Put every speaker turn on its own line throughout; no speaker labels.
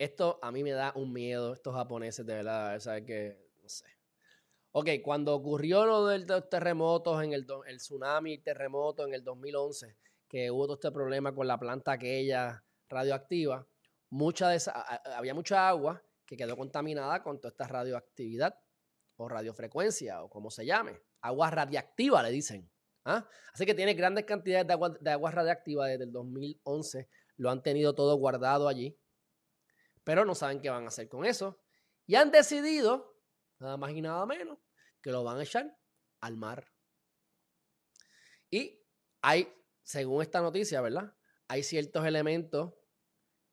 Esto a mí me da un miedo, estos japoneses, de verdad, ¿sabes que No sé. Ok, cuando ocurrió lo de los terremotos, en el, el tsunami, terremoto en el 2011, que hubo todo este problema con la planta aquella radioactiva, mucha de esa, había mucha agua que quedó contaminada con toda esta radioactividad o radiofrecuencia o como se llame. Agua radiactiva, le dicen. ¿ah? Así que tiene grandes cantidades de agua, de agua radiactiva desde el 2011. Lo han tenido todo guardado allí. Pero no saben qué van a hacer con eso. Y han decidido, nada más y nada menos, que lo van a echar al mar. Y hay, según esta noticia, ¿verdad? Hay ciertos elementos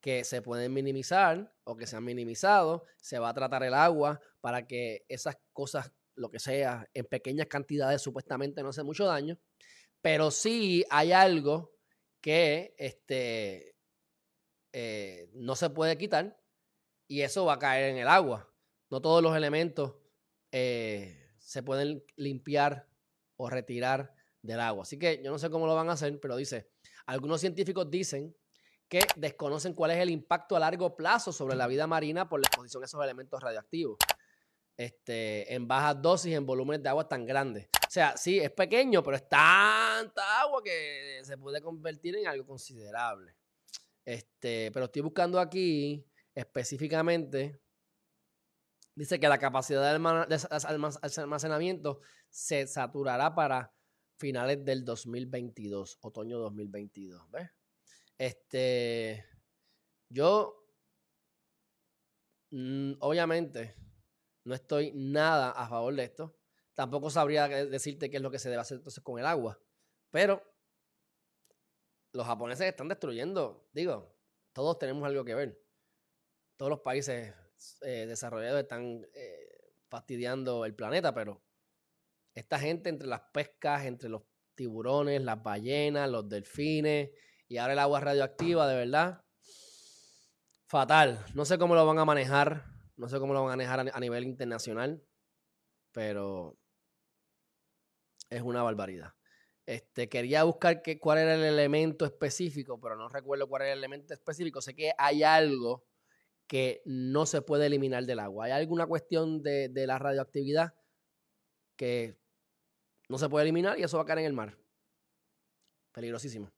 que se pueden minimizar o que se han minimizado. Se va a tratar el agua para que esas cosas lo que sea, en pequeñas cantidades supuestamente no hace mucho daño, pero sí hay algo que este, eh, no se puede quitar y eso va a caer en el agua. No todos los elementos eh, se pueden limpiar o retirar del agua. Así que yo no sé cómo lo van a hacer, pero dice, algunos científicos dicen que desconocen cuál es el impacto a largo plazo sobre la vida marina por la exposición a esos elementos radioactivos este, en bajas dosis, en volúmenes de agua tan grandes. O sea, sí, es pequeño, pero es tanta agua que se puede convertir en algo considerable. Este, pero estoy buscando aquí específicamente. Dice que la capacidad de almacenamiento se saturará para finales del 2022, otoño 2022. ¿Ves? Este, yo, mm, obviamente, no estoy nada a favor de esto. Tampoco sabría decirte qué es lo que se debe hacer entonces con el agua. Pero los japoneses están destruyendo, digo, todos tenemos algo que ver. Todos los países eh, desarrollados están eh, fastidiando el planeta, pero esta gente entre las pescas, entre los tiburones, las ballenas, los delfines y ahora el agua radioactiva, de verdad, fatal. No sé cómo lo van a manejar no sé cómo lo van a manejar a nivel internacional, pero es una barbaridad. Este, quería buscar cuál era el elemento específico, pero no recuerdo cuál era el elemento específico. Sé que hay algo que no se puede eliminar del agua. Hay alguna cuestión de, de la radioactividad que no se puede eliminar y eso va a caer en el mar. Peligrosísimo.